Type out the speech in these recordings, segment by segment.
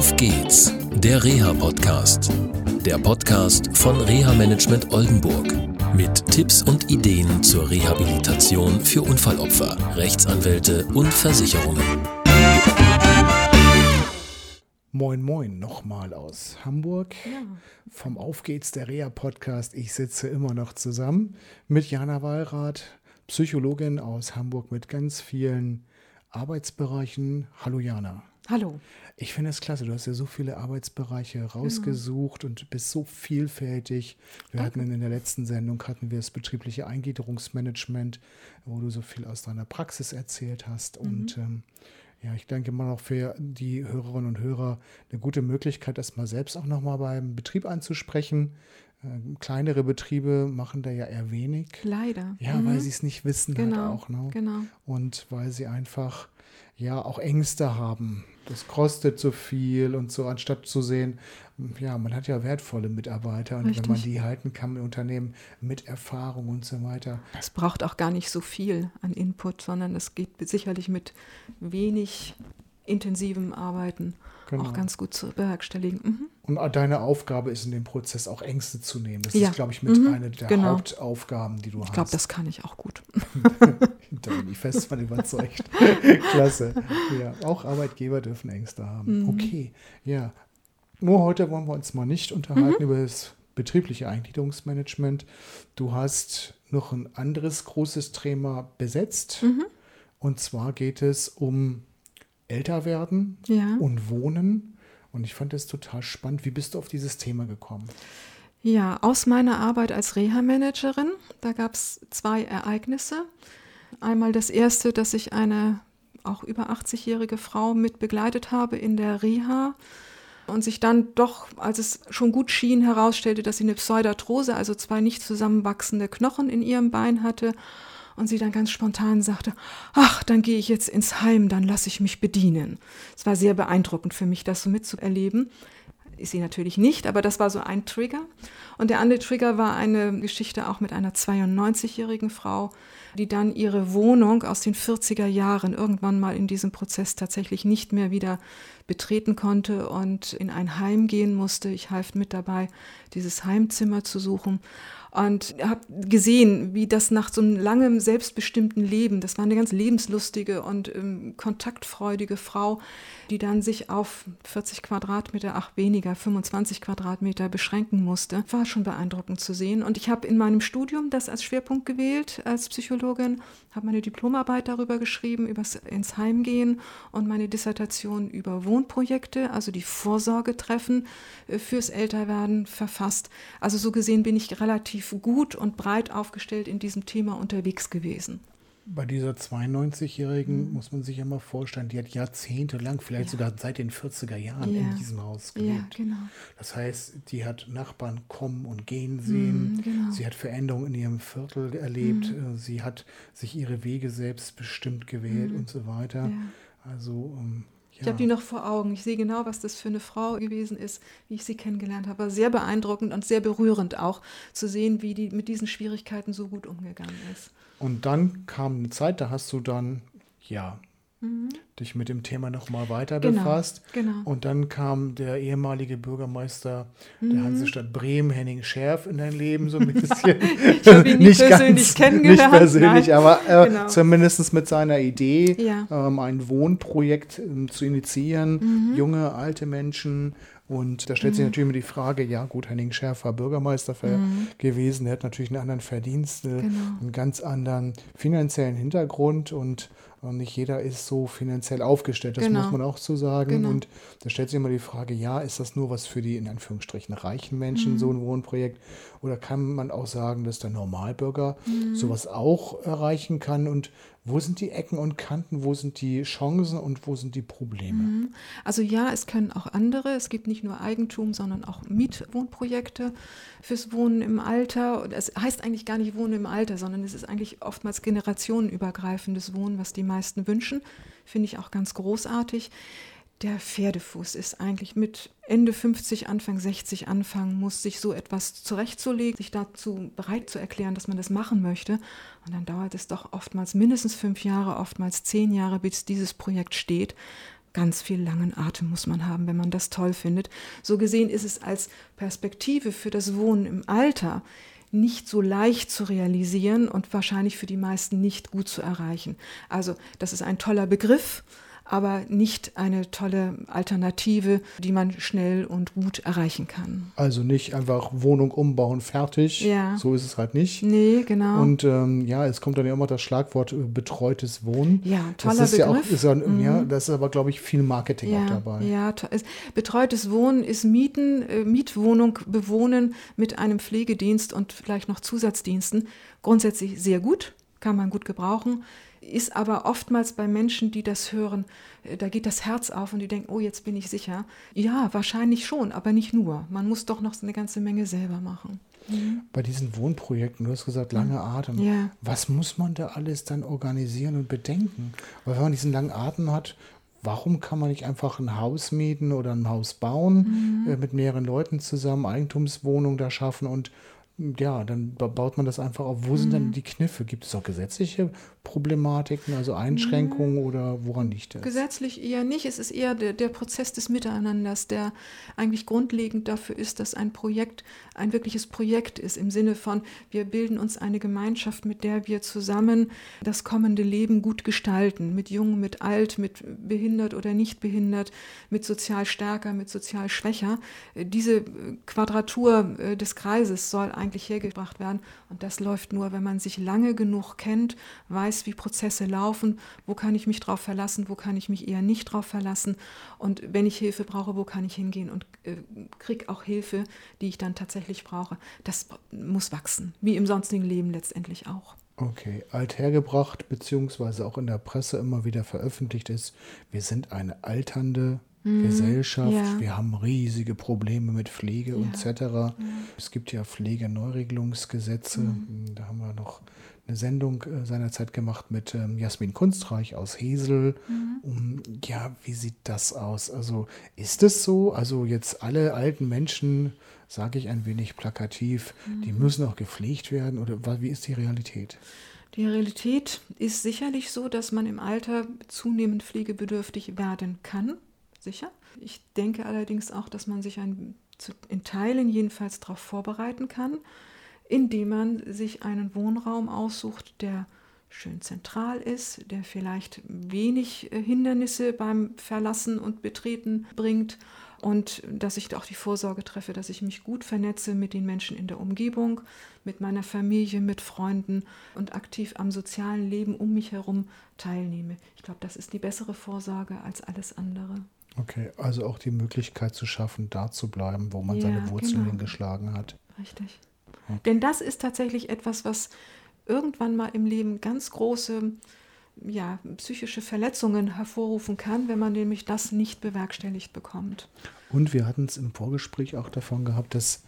Auf geht's, der Reha-Podcast. Der Podcast von Reha Management Oldenburg. Mit Tipps und Ideen zur Rehabilitation für Unfallopfer, Rechtsanwälte und Versicherungen. Moin, moin, nochmal aus Hamburg. Ja. Vom Auf geht's, der Reha-Podcast. Ich sitze immer noch zusammen mit Jana Wallrath, Psychologin aus Hamburg mit ganz vielen Arbeitsbereichen. Hallo Jana. Hallo. Ich finde es klasse. Du hast ja so viele Arbeitsbereiche rausgesucht genau. und bist so vielfältig. Wir Danke. hatten in der letzten Sendung hatten wir das betriebliche Eingliederungsmanagement, wo du so viel aus deiner Praxis erzählt hast. Mhm. Und ähm, ja, ich denke mal auch für die Hörerinnen und Hörer eine gute Möglichkeit, das mal selbst auch nochmal beim Betrieb anzusprechen. Ähm, kleinere Betriebe machen da ja eher wenig. Leider. Ja, mhm. weil sie es nicht wissen genau. halt auch. Ne? Genau. Und weil sie einfach ja auch Ängste haben. Das kostet so viel und so, anstatt zu sehen, ja, man hat ja wertvolle Mitarbeiter und Richtig. wenn man die halten kann im Unternehmen mit Erfahrung und so weiter. Es braucht auch gar nicht so viel an Input, sondern es geht sicherlich mit wenig intensivem Arbeiten genau. auch ganz gut zu bewerkstelligen. Mhm. Und deine Aufgabe ist in dem Prozess auch Ängste zu nehmen. Das ja. ist, glaube ich, mit mhm. einer der genau. Hauptaufgaben, die du ich hast. Ich glaube, das kann ich auch gut. da bin ich fest von überzeugt. Klasse. Ja, auch Arbeitgeber dürfen Ängste haben. Mhm. Okay, ja. Nur heute wollen wir uns mal nicht unterhalten mhm. über das betriebliche Eingliederungsmanagement. Du hast noch ein anderes großes Thema besetzt. Mhm. Und zwar geht es um älter werden ja. und wohnen. Und ich fand das total spannend. Wie bist du auf dieses Thema gekommen? Ja, aus meiner Arbeit als Reha-Managerin, da gab es zwei Ereignisse. Einmal das erste, dass ich eine auch über 80-jährige Frau mit begleitet habe in der Reha und sich dann doch, als es schon gut schien, herausstellte, dass sie eine Pseudarthrose, also zwei nicht zusammenwachsende Knochen in ihrem Bein hatte und sie dann ganz spontan sagte, ach, dann gehe ich jetzt ins Heim, dann lasse ich mich bedienen. Es war sehr beeindruckend für mich, das so mitzuerleben. Ist sie natürlich nicht, aber das war so ein Trigger. Und der andere Trigger war eine Geschichte auch mit einer 92-jährigen Frau, die dann ihre Wohnung aus den 40er Jahren irgendwann mal in diesem Prozess tatsächlich nicht mehr wieder betreten konnte und in ein Heim gehen musste. Ich half mit dabei, dieses Heimzimmer zu suchen und habe gesehen, wie das nach so einem langen, selbstbestimmten Leben, das war eine ganz lebenslustige und ähm, kontaktfreudige Frau, die dann sich auf 40 Quadratmeter, ach weniger, 25 Quadratmeter beschränken musste, war schon beeindruckend zu sehen. Und ich habe in meinem Studium das als Schwerpunkt gewählt, als Psychologin, habe meine Diplomarbeit darüber geschrieben, über ins Heimgehen und meine Dissertation über Wohnprojekte, also die Vorsorgetreffen äh, fürs Älterwerden verfasst. Also so gesehen bin ich relativ gut und breit aufgestellt in diesem Thema unterwegs gewesen. Bei dieser 92-Jährigen mhm. muss man sich ja mal vorstellen, die hat jahrzehntelang, vielleicht ja. sogar seit den 40er Jahren ja. in diesem Haus gelebt. Ja, genau. Das heißt, die hat Nachbarn kommen und gehen sehen. Mhm, genau. Sie hat Veränderungen in ihrem Viertel erlebt. Mhm. Äh, sie hat sich ihre Wege selbstbestimmt gewählt mhm. und so weiter. Also ich habe die noch vor Augen. Ich sehe genau, was das für eine Frau gewesen ist, wie ich sie kennengelernt habe. Sehr beeindruckend und sehr berührend auch zu sehen, wie die mit diesen Schwierigkeiten so gut umgegangen ist. Und dann kam eine Zeit, da hast du dann, ja, mhm. Dich mit dem Thema nochmal weiter genau, befasst. Genau. Und dann kam der ehemalige Bürgermeister mhm. der Hansestadt Bremen, Henning Scherf, in dein Leben so ein bisschen. ich habe ihn nicht, nicht persönlich ganz, kennengelernt. Nicht persönlich, nein. aber äh, genau. zumindest mit seiner Idee, ja. ähm, ein Wohnprojekt äh, zu initiieren, mhm. junge, alte Menschen und da stellt sich mhm. natürlich immer die Frage, ja gut, Henning Scherf war Bürgermeister mhm. gewesen, der hat natürlich einen anderen Verdienst, genau. einen ganz anderen finanziellen Hintergrund und, und, nicht jeder ist so finanziell aufgestellt, das genau. muss man auch so sagen. Genau. Und da stellt sich immer die Frage, ja, ist das nur was für die in Anführungsstrichen reichen Menschen, mhm. so ein Wohnprojekt? Oder kann man auch sagen, dass der Normalbürger mhm. sowas auch erreichen kann? Und wo sind die Ecken und Kanten, wo sind die Chancen und wo sind die Probleme? Mhm. Also ja, es können auch andere. Es gibt nicht nur Eigentum, sondern auch Mietwohnprojekte fürs Wohnen im Alter. Es heißt eigentlich gar nicht Wohnen im Alter, sondern es ist eigentlich oftmals generationenübergreifendes Wohnen, was die meisten wünschen. Finde ich auch ganz großartig der Pferdefuß ist eigentlich mit Ende 50, Anfang 60 anfangen muss, sich so etwas zurechtzulegen, sich dazu bereit zu erklären, dass man das machen möchte. Und dann dauert es doch oftmals mindestens fünf Jahre, oftmals zehn Jahre, bis dieses Projekt steht, ganz viel langen Atem muss man haben, wenn man das toll findet. So gesehen ist es als Perspektive für das Wohnen im Alter nicht so leicht zu realisieren und wahrscheinlich für die meisten nicht gut zu erreichen. Also das ist ein toller Begriff, aber nicht eine tolle Alternative, die man schnell und gut erreichen kann. Also nicht einfach Wohnung umbauen, fertig. Ja. So ist es halt nicht. Nee, genau. Und ähm, ja, es kommt dann ja immer das Schlagwort äh, betreutes Wohnen. Ja, toller das ist Begriff. Ja, auch, ist ja, mhm. ja, das ist aber, glaube ich, viel Marketing ja, auch dabei. Ja, betreutes Wohnen ist Mieten, äh, Mietwohnung bewohnen mit einem Pflegedienst und vielleicht noch Zusatzdiensten. Grundsätzlich sehr gut, kann man gut gebrauchen ist aber oftmals bei Menschen, die das hören, äh, da geht das Herz auf und die denken, oh, jetzt bin ich sicher. Ja, wahrscheinlich schon, aber nicht nur. Man muss doch noch eine ganze Menge selber machen. Mhm. Bei diesen Wohnprojekten, du hast gesagt, lange Atem. Ja. Was muss man da alles dann organisieren und bedenken? Weil wenn man diesen langen Atem hat, warum kann man nicht einfach ein Haus mieten oder ein Haus bauen, mhm. äh, mit mehreren Leuten zusammen, Eigentumswohnung da schaffen und ja, dann baut man das einfach auf. Wo sind mhm. dann die Kniffe? Gibt es auch gesetzliche Problematiken, also Einschränkungen mhm. oder woran liegt das? Gesetzlich eher nicht. Es ist eher der, der, Prozess des Miteinanders, der eigentlich grundlegend dafür ist, dass ein Projekt ein wirkliches Projekt ist, im Sinne von, wir bilden uns eine Gemeinschaft, mit der wir zusammen das kommende Leben gut gestalten, mit Jung, mit Alt, mit behindert oder nicht behindert, mit sozial stärker, mit sozial schwächer. Diese Quadratur äh, des Kreises soll eigentlich hergebracht werden und das läuft nur, wenn man sich lange genug kennt, weiß, weiß, wie Prozesse laufen, wo kann ich mich drauf verlassen, wo kann ich mich eher nicht drauf verlassen und wenn ich Hilfe brauche, wo kann ich hingehen und äh, kriege auch Hilfe, die ich dann tatsächlich brauche. Das muss wachsen, wie im sonstigen Leben letztendlich auch. Okay, althergebracht, beziehungsweise auch in der Presse immer wieder veröffentlicht ist, wir sind eine alternde mhm. Gesellschaft, ja. wir haben riesige Probleme mit Pflege ja. etc. Ja. Es gibt ja Pflegeneuregelungsgesetze, mhm. da haben wir noch eine Sendung äh, seinerzeit gemacht mit ähm, Jasmin Kunstreich aus Hesel. Mhm. Um, ja, wie sieht das aus? Also ist es so? Also jetzt alle alten Menschen, sage ich ein wenig plakativ, mhm. die müssen auch gepflegt werden oder wie ist die Realität? Die Realität ist sicherlich so, dass man im Alter zunehmend pflegebedürftig werden kann. Sicher. Ich denke allerdings auch, dass man sich ein, in Teilen jedenfalls darauf vorbereiten kann indem man sich einen Wohnraum aussucht, der schön zentral ist, der vielleicht wenig äh, Hindernisse beim Verlassen und Betreten bringt und dass ich auch die Vorsorge treffe, dass ich mich gut vernetze mit den Menschen in der Umgebung, mit meiner Familie, mit Freunden und aktiv am sozialen Leben um mich herum teilnehme. Ich glaube, das ist die bessere Vorsorge als alles andere. Okay, also auch die Möglichkeit zu schaffen, da zu bleiben, wo man ja, seine Wurzeln genau. hingeschlagen hat. Richtig. Denn das ist tatsächlich etwas, was irgendwann mal im Leben ganz große ja, psychische Verletzungen hervorrufen kann, wenn man nämlich das nicht bewerkstelligt bekommt. Und wir hatten es im Vorgespräch auch davon gehabt, dass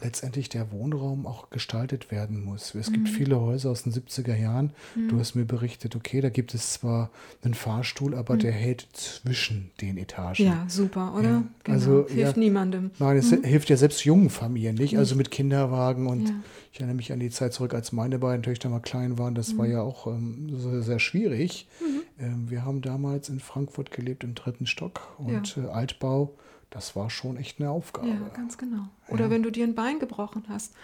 letztendlich der Wohnraum auch gestaltet werden muss. Es mhm. gibt viele Häuser aus den 70er Jahren. Mhm. Du hast mir berichtet, okay, da gibt es zwar einen Fahrstuhl, aber mhm. der hält zwischen den Etagen. Ja, super, oder? Ja, genau. Also hilft ja, niemandem. Nein, es mhm. hilft ja selbst jungen Familien nicht, also mit Kinderwagen und. Ich erinnere mich an die Zeit zurück, als meine beiden Töchter mal klein waren. Das war mhm. ja auch ähm, sehr, sehr, schwierig. Mhm. Ähm, wir haben damals in Frankfurt gelebt im dritten Stock und äh, Altbau das war schon echt eine Aufgabe. Ja, ganz genau. Oder ja. wenn du dir ein Bein gebrochen hast,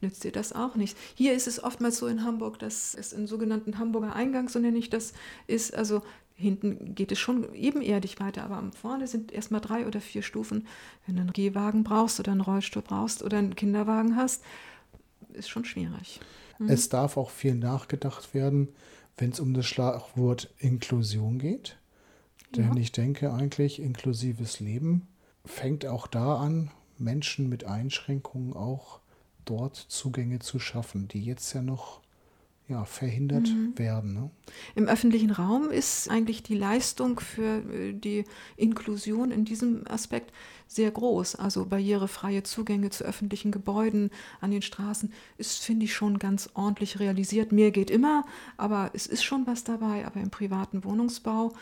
nützt dir das auch nicht. Hier ist es oftmals so in Hamburg, dass es im sogenannten Hamburger Eingang, so nenne ich das, ist. Also hinten geht es schon ebenerdig weiter, aber am vorne sind erstmal drei oder vier Stufen. Wenn du einen Gehwagen brauchst oder einen Rollstuhl brauchst oder einen Kinderwagen hast, ist schon schwierig. Mhm. Es darf auch viel nachgedacht werden, wenn es um das Schlagwort Inklusion geht. Denn ja. ich denke eigentlich, inklusives Leben fängt auch da an, Menschen mit Einschränkungen auch dort Zugänge zu schaffen, die jetzt ja noch ja, verhindert mhm. werden. Ne? Im öffentlichen Raum ist eigentlich die Leistung für äh, die Inklusion in diesem Aspekt sehr groß. Also barrierefreie Zugänge zu öffentlichen Gebäuden an den Straßen ist, finde ich, schon ganz ordentlich realisiert. Mehr geht immer, aber es ist schon was dabei. Aber im privaten Wohnungsbau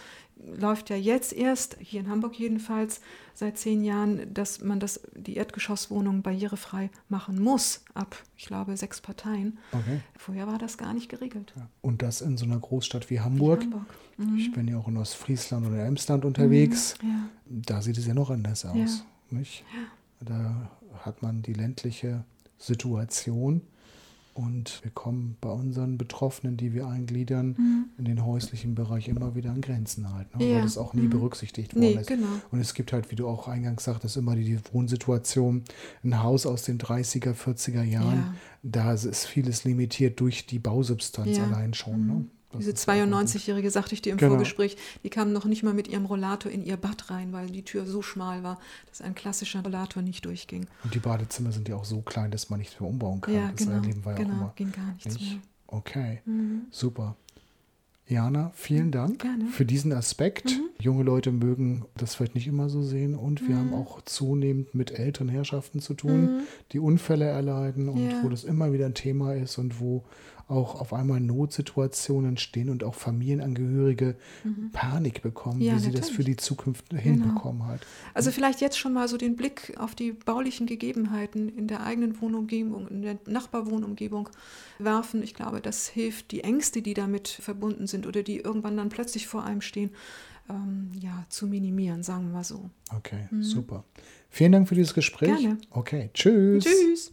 läuft ja jetzt erst, hier in Hamburg jedenfalls, seit zehn Jahren, dass man das, die Erdgeschosswohnungen barrierefrei machen muss, ab, ich glaube, sechs Parteien. Okay. Vorher war das gar nicht geregelt. Ja. Und das in so einer Großstadt wie Hamburg. Hamburg. Mhm. Ich bin ja auch in Ostfriesland oder Emsland unterwegs. Mhm. Ja. Da sieht es ja noch anders aus. Ja. Nicht? Da hat man die ländliche Situation und wir kommen bei unseren Betroffenen, die wir eingliedern, mhm. in den häuslichen Bereich immer wieder an Grenzen halt, ne? ja. weil das auch nie mhm. berücksichtigt worden nee, ist. Genau. Und es gibt halt, wie du auch eingangs sagtest, immer die Wohnsituation, ein Haus aus den 30er, 40er Jahren, ja. da ist vieles limitiert durch die Bausubstanz ja. allein schon. Ne? Mhm. Diese 92-Jährige, sagte ich dir im genau. Vorgespräch, die kam noch nicht mal mit ihrem Rollator in ihr Bad rein, weil die Tür so schmal war, dass ein klassischer Rollator nicht durchging. Und die Badezimmer sind ja auch so klein, dass man nicht mehr umbauen kann. Ja, das genau, Leben war ja genau, auch immer ging gar nichts nicht. mehr. Okay, mhm. super. Jana, vielen Dank Gerne. für diesen Aspekt. Mhm. Junge Leute mögen das vielleicht nicht immer so sehen und wir mhm. haben auch zunehmend mit älteren Herrschaften zu tun, mhm. die Unfälle erleiden und ja. wo das immer wieder ein Thema ist und wo auch auf einmal Notsituationen entstehen und auch Familienangehörige mhm. Panik bekommen, ja, wie sie das für die Zukunft genau. hinbekommen halt. Also vielleicht jetzt schon mal so den Blick auf die baulichen Gegebenheiten in der eigenen Wohnumgebung, in der Nachbarwohnumgebung werfen. Ich glaube, das hilft, die Ängste, die damit verbunden sind oder die irgendwann dann plötzlich vor einem stehen, ähm, ja, zu minimieren, sagen wir mal so. Okay, mhm. super. Vielen Dank für dieses Gespräch. Gerne. Okay, tschüss. Tschüss.